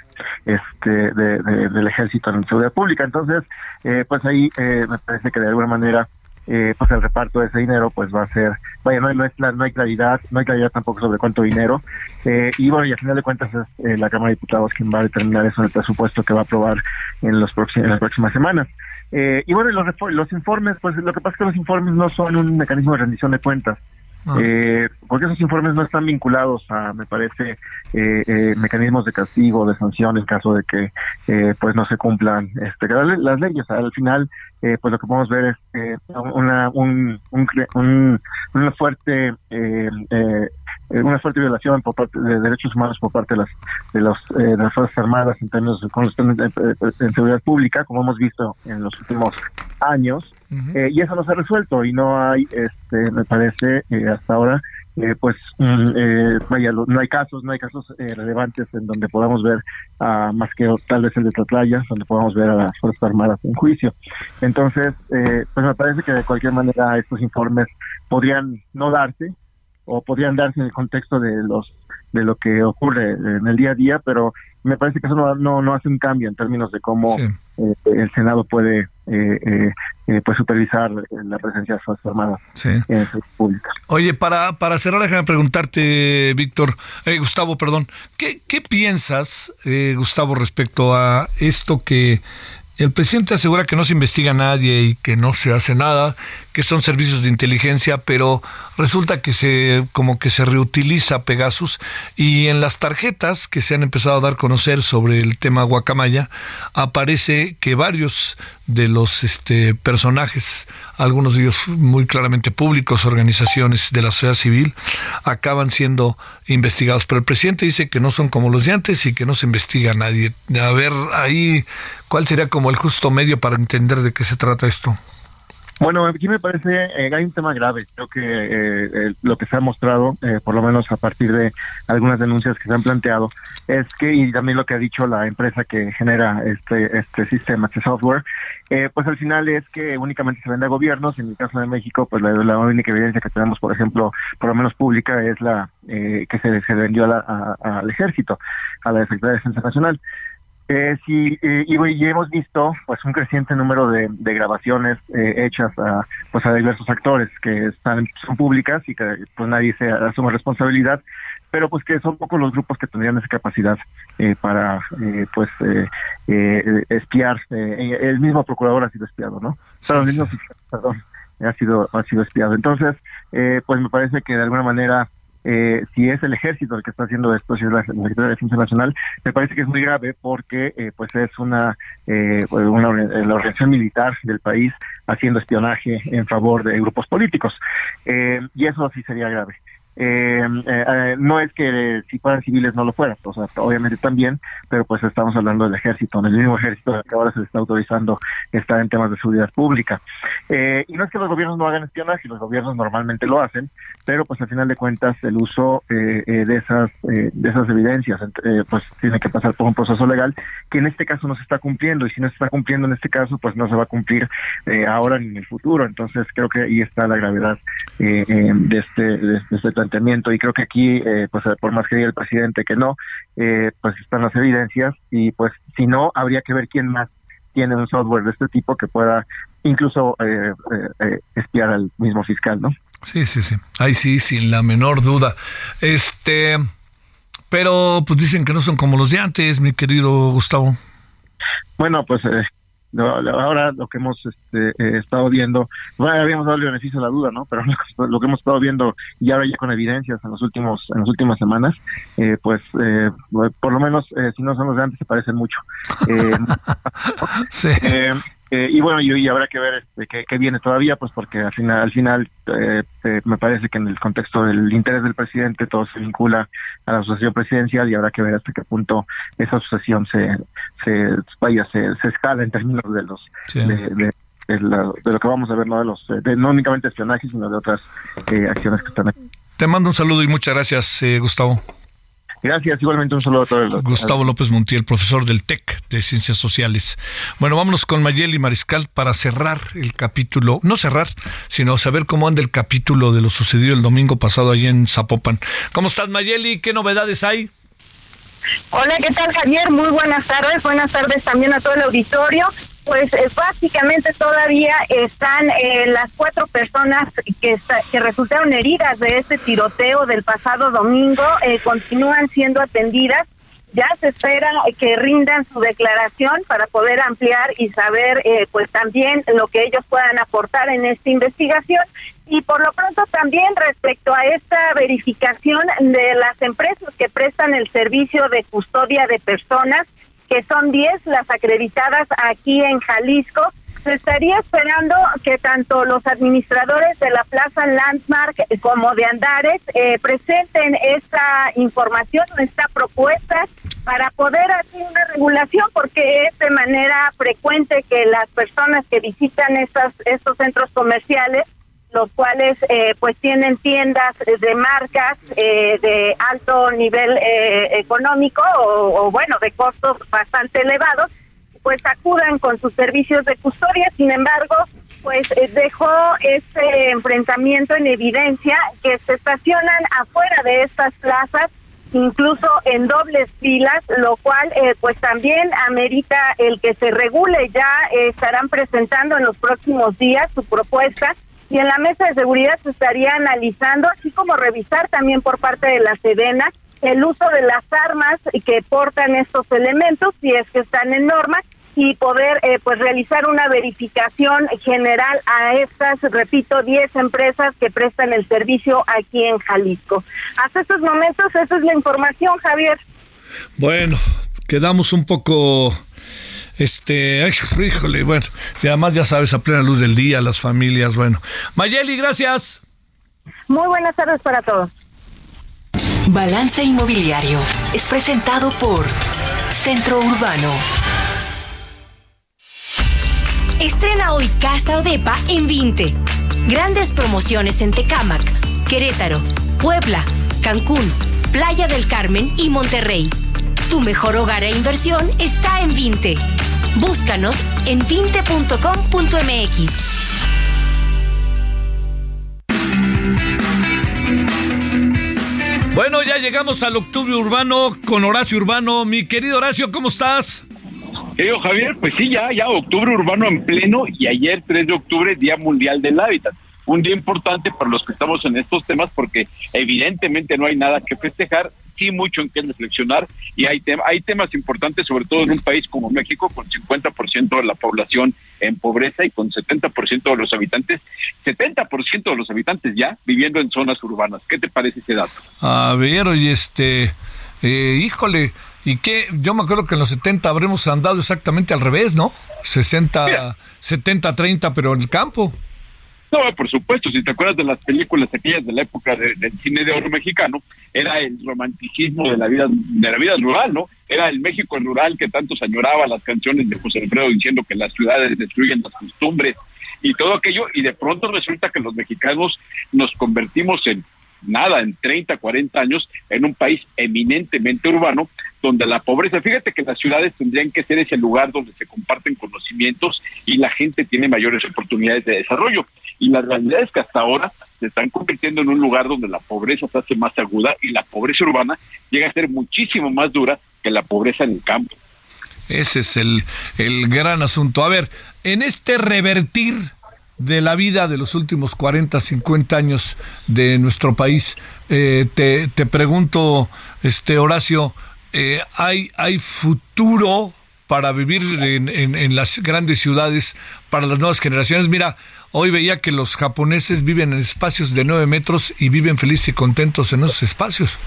este de, del ejército en la seguridad pública. Entonces, eh, pues ahí eh, me parece que de alguna manera eh, pues el reparto de ese dinero pues va a ser, vaya, no, no, es, no hay claridad, no hay claridad tampoco sobre cuánto dinero. y bueno, y al final de cuentas es la Cámara de Diputados quien va a determinar eso en el presupuesto que va a aprobar en, los en las próximas semanas. y bueno, los, los informes, pues lo que pasa es que los informes no son un mecanismo de rendición de cuentas. Ah. Eh, porque esos informes no están vinculados a, me parece, eh, eh, mecanismos de castigo, de sanción en caso de que eh, pues no se cumplan este, las leyes. Al final, eh, pues lo que podemos ver es una, un, un, un, una fuerte eh, una fuerte violación por parte de derechos humanos por parte de las de, los, de las fuerzas armadas en términos de, en seguridad pública, como hemos visto en los últimos años. Eh, y eso no se ha resuelto y no hay, este, me parece, eh, hasta ahora, eh, pues, vaya, no hay casos, no hay casos relevantes en donde podamos ver, más que tal vez el de Tlatlaya, donde podamos ver a las Fuerzas Armadas en juicio. Entonces, pues me parece que de cualquier manera estos informes podrían no darse o podrían darse en el contexto de los de lo que ocurre en el día a día, pero me parece que eso no, no, no hace un cambio en términos de cómo eh, el Senado puede eh, eh, pues supervisar la presencia de Fuerzas Armadas en la pública. Oye, para, para cerrar, déjame preguntarte, Víctor, Gustavo, perdón, ¿qué, qué piensas, Gustavo, respecto a esto que el presidente asegura que no se investiga a nadie y que no se hace nada, que son servicios de inteligencia, pero resulta que se como que se reutiliza Pegasus y en las tarjetas que se han empezado a dar a conocer sobre el tema Guacamaya aparece que varios de los este, personajes, algunos de ellos muy claramente públicos, organizaciones de la sociedad civil, acaban siendo investigados. Pero el presidente dice que no son como los de antes y que no se investiga a nadie. A ver, ahí, ¿cuál sería como el justo medio para entender de qué se trata esto? Bueno, aquí me parece eh, hay un tema grave. Creo que eh, lo que se ha mostrado, eh, por lo menos a partir de algunas denuncias que se han planteado, es que y también lo que ha dicho la empresa que genera este este sistema, este software, pues al final es que únicamente se vende a gobiernos. En el caso de México, pues la, única evidencia que tenemos, por ejemplo, por lo menos pública, es la que se, se vendió al ejército, a la Secretaría de Defensa Nacional. Eh, sí, eh, y, hemos visto pues un creciente número de, grabaciones eh, hechas a pues a diversos actores que están son públicas y que pues nadie se asume responsabilidad, pero pues que son pocos los grupos que tendrían esa capacidad eh, para pues espiar. el mismo procurador ha sido espiado, ¿no? Pero el mismo perdón, ha sido ha sido espiado. Entonces, pues me parece que de alguna manera eh, si es el ejército el que está haciendo esto, si es la Secretaría de Defensa Nacional, me parece que es muy grave porque eh, pues es una, eh, una la organización militar del país haciendo espionaje en favor de grupos políticos. y eso sí sería grave. Eh, eh, eh, no es que si fueran civiles no lo fueran, o sea, obviamente también, pero pues estamos hablando del ejército, en el mismo ejército que ahora se está autorizando estar en temas de seguridad pública. Eh, y no es que los gobiernos no hagan espionaje, los gobiernos normalmente lo hacen, pero pues al final de cuentas el uso eh, eh de esas de esas evidencias pues tiene que pasar por un proceso legal que en este caso no se está cumpliendo y si no se está cumpliendo en este caso pues no se va a cumplir ahora ni en el futuro. Entonces creo que ahí está la gravedad de este de este y creo que aquí, eh, pues por más que diga el presidente que no, eh, pues están las evidencias y pues si no, habría que ver quién más tiene un software de este tipo que pueda incluso eh, espiar al mismo fiscal, ¿no? Sí, sí, sí. Ahí sí, sin la menor duda. Este, pero pues dicen que no son como los de antes, mi querido Gustavo. Bueno, pues ahora lo que hemos este, eh, estado viendo, bueno, habíamos dado el beneficio de la duda, ¿no? Pero [laughs] lo que hemos estado viendo y ahora ya con evidencias en los últimos, en las últimas semanas, eh, pues eh, por lo menos si no son los de antes se parecen mucho. [laughs] sí. Eh, y bueno, y, habrá que ver este, qué, viene todavía, pues porque al final, al final eh, eh, me parece que en el contexto del interés del presidente todo se vincula a la sucesión presidencial y habrá que ver hasta qué punto esa sucesión se, se vaya, se, se escala en términos de los de, lo que vamos a ver, no de los, de, no únicamente espionaje, sino de otras acciones que están aquí. Te mando un saludo y muchas gracias, Gustavo. Gracias, igualmente un saludo a todos. Gustavo López Montiel, profesor del TEC de Ciencias Sociales. Bueno, vámonos con Mayeli Mariscal para cerrar el capítulo, no cerrar, sino saber cómo anda el capítulo de lo sucedido el domingo pasado allí en Zapopan. ¿Cómo estás, Mayeli? ¿Qué novedades hay? Hola, ¿qué tal, Javier? Muy buenas tardes. Buenas tardes también a todo el auditorio pues eh, básicamente todavía están eh, las cuatro personas que, que resultaron heridas de este tiroteo del pasado domingo, eh, continúan siendo atendidas. Ya se espera que rindan su declaración para poder ampliar y saber pues también lo que ellos puedan aportar en esta investigación. Y por lo pronto también respecto a esta verificación de las empresas que prestan el servicio de custodia de personas, que son 10 las acreditadas aquí en Jalisco. Se estaría esperando que tanto los administradores de la Plaza Landmark como de Andares eh, presenten esta información, esta propuesta para poder hacer una regulación, porque es de manera frecuente que las personas que visitan estas, estos centros comerciales los cuales eh, pues tienen tiendas de marcas eh, de alto nivel eh, económico o, bueno de costos bastante elevados pues acudan con sus servicios de custodia sin embargo pues dejó ese enfrentamiento en evidencia que se estacionan afuera de estas plazas incluso en dobles filas, lo cual pues también amerita el que se regule. Ya estarán presentando en los próximos días su propuesta y en la mesa de seguridad se estaría analizando, así como revisar también por parte de la Sedena el uso de las armas que portan estos elementos, si es que están en norma, y poder eh, pues realizar una verificación general a estas, repito, 10 empresas que prestan el servicio aquí en Jalisco. Hasta estos momentos esa es la información, Javier. Bueno, quedamos un poco este, ay, híjole, bueno, y además ya sabes, a plena luz del día, las familias, bueno. Mayeli, gracias. Muy buenas tardes para todos. Balance Inmobiliario es presentado por Centro Urbano. Estrena hoy Casa Odepa en 20. Grandes promociones en Tecámac, Querétaro, Puebla, Cancún, Playa del Carmen y Monterrey. Tu mejor hogar e inversión está en Vinte. Búscanos en vinte.com.mx. Bueno, ya llegamos al octubre urbano con Horacio Urbano. Mi querido Horacio, ¿cómo estás? Querido Javier, pues sí, ya, ya octubre urbano en pleno y ayer 3 de octubre, Día Mundial del Hábitat un día importante para los que estamos en estos temas porque evidentemente no hay nada que festejar, sí mucho en qué reflexionar y hay, hay temas importantes, sobre todo en un país como México, con 50% de la población en pobreza y con 70% de los habitantes, 70% de los habitantes ya viviendo en zonas urbanas. ¿Qué te parece ese dato? A ver, oye, este, eh, híjole, ¿y qué? Yo me acuerdo que en los 70 habremos andado exactamente al revés, ¿no? 60, 70, 30, pero en el campo. No, por supuesto, si te acuerdas de las películas aquellas de la época del cine de oro mexicano, era el romanticismo de la vida de la vida rural, ¿no? Era el México rural que tanto añoraba las canciones de José Alfredo diciendo que las ciudades destruyen las costumbres y todo aquello, y de pronto resulta que los mexicanos nos convertimos en nada, en 30, 40 años, en un país eminentemente urbano, donde la pobreza, fíjate que las ciudades tendrían que ser ese lugar donde se comparten conocimientos y la gente tiene mayores oportunidades de desarrollo. Y la realidad es que hasta ahora se están convirtiendo en un lugar donde la pobreza se hace más aguda y la pobreza urbana llega a ser muchísimo más dura que la pobreza en el campo. Ese es el, el gran asunto. A ver, en este revertir de la vida de los últimos 40, 50 años de nuestro país. Eh, te, te, pregunto, este Horacio, eh, ¿hay, ¿hay futuro para vivir en, en, las grandes ciudades para las nuevas generaciones? Mira, hoy veía que los japoneses viven en espacios de 9 metros y viven felices y contentos en esos espacios.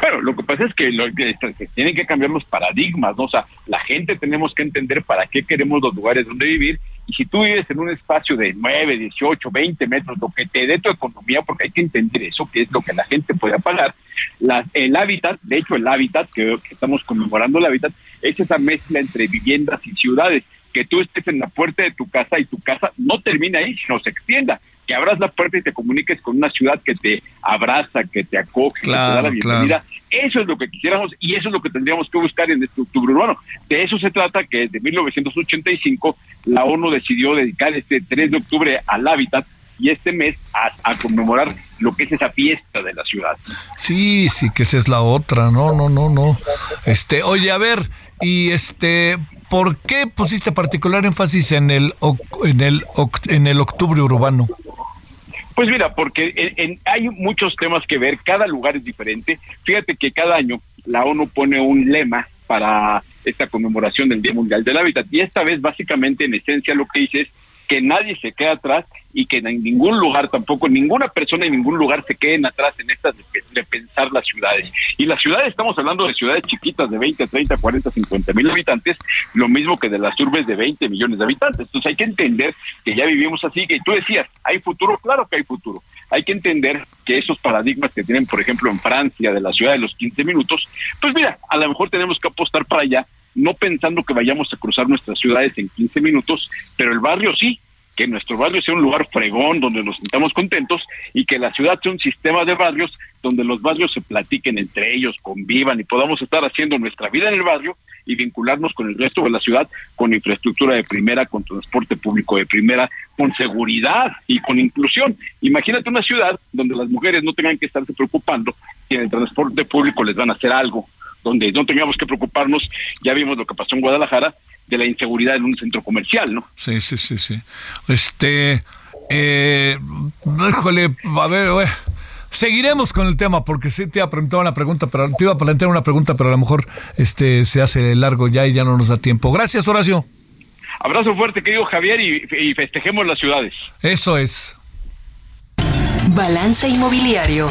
Bueno, lo que pasa es que, lo que, tienen que cambiar los paradigmas, ¿no? O sea, la gente tenemos que entender para qué queremos los lugares donde vivir y si tú vives en un espacio de 9, 18, 20 metros, lo que te dé tu economía, porque hay que entender eso, que es lo que la gente puede pagar, la, el hábitat, de hecho el hábitat, que, que estamos conmemorando el hábitat, es esa mezcla entre viviendas y ciudades que tú estés en la puerta de tu casa y tu casa no termina ahí, sino se extienda que abras la puerta y te comuniques con una ciudad que te abraza, que te acoge, que te da la bienvenida. Eso es lo que quisiéramos y eso es lo que tendríamos que buscar en este octubre urbano. De eso se trata que desde 1985 la ONU decidió dedicar este 3 de octubre al hábitat y este mes a, a, conmemorar lo que es esa fiesta de la ciudad. Sí, sí, que esa es la otra, no, no, no, no. Este, oye, a ver, y este, ¿por qué pusiste particular énfasis en el en el en el octubre urbano? Pues mira, porque hay muchos temas que ver, cada lugar es diferente. Fíjate que cada año la ONU pone un lema para esta conmemoración del Día Mundial del Hábitat y esta vez básicamente en esencia lo que dice es que nadie se quede atrás y que en ningún lugar tampoco, ninguna persona en ningún lugar se queden atrás en estas de, pensar las ciudades. Y las ciudades, estamos hablando de ciudades chiquitas de 20, 30, 40, 50 mil habitantes, lo mismo que de las urbes de 20 millones de habitantes. Entonces hay que entender que ya vivimos así, que tú decías, ¿hay futuro? Claro que hay futuro. Hay que entender que esos paradigmas que tienen, por ejemplo, en Francia, de la ciudad de los 15 minutos, pues mira, a lo mejor tenemos que apostar para allá no pensando que vayamos a cruzar nuestras ciudades en 15 minutos, pero el barrio sí, que nuestro barrio sea un lugar fregón donde nos sintamos contentos y que la ciudad sea un sistema de barrios donde los barrios se platiquen entre ellos, convivan y podamos estar haciendo nuestra vida en el barrio y vincularnos con el resto de la ciudad con infraestructura de primera, con transporte público de primera, con seguridad y con inclusión. Imagínate una ciudad donde las mujeres no tengan que estarse preocupando que en el transporte público les van a hacer algo, donde no tengamos que preocuparnos, ya vimos lo que pasó en Guadalajara, de la inseguridad en un centro comercial, ¿no? Sí, sí, sí, sí. Este, eh, híjole, a ver, seguiremos con el tema porque sí te iba a preguntar una pregunta, pero te iba a plantear una pregunta, pero a lo mejor este se hace largo ya y ya no nos da tiempo. Gracias, Horacio. Abrazo fuerte, querido Javier, y, y festejemos las ciudades. Eso es. Balance Inmobiliario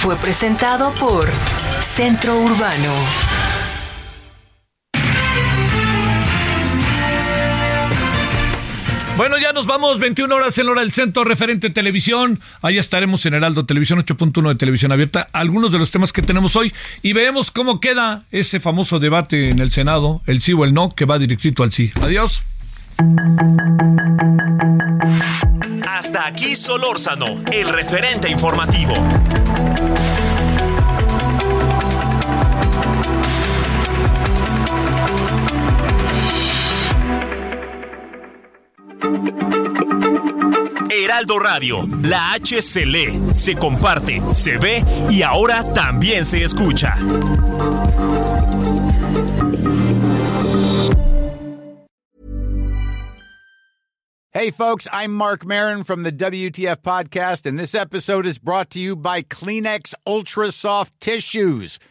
fue presentado por Centro Urbano. Bueno, ya nos vamos, 21 horas en hora del centro, referente televisión. Ahí estaremos en Heraldo Televisión 8.1 de Televisión Abierta. Algunos de los temas que tenemos hoy y veremos cómo queda ese famoso debate en el Senado, el sí o el no, que va directito al sí. Adiós. Hasta aquí Solórzano, el referente informativo. Heraldo Radio, la H se lee, se comparte, se ve y ahora también se escucha. Hey folks, I'm Mark Marin from the WTF podcast and this episode is brought to you by Kleenex Ultra Soft Tissues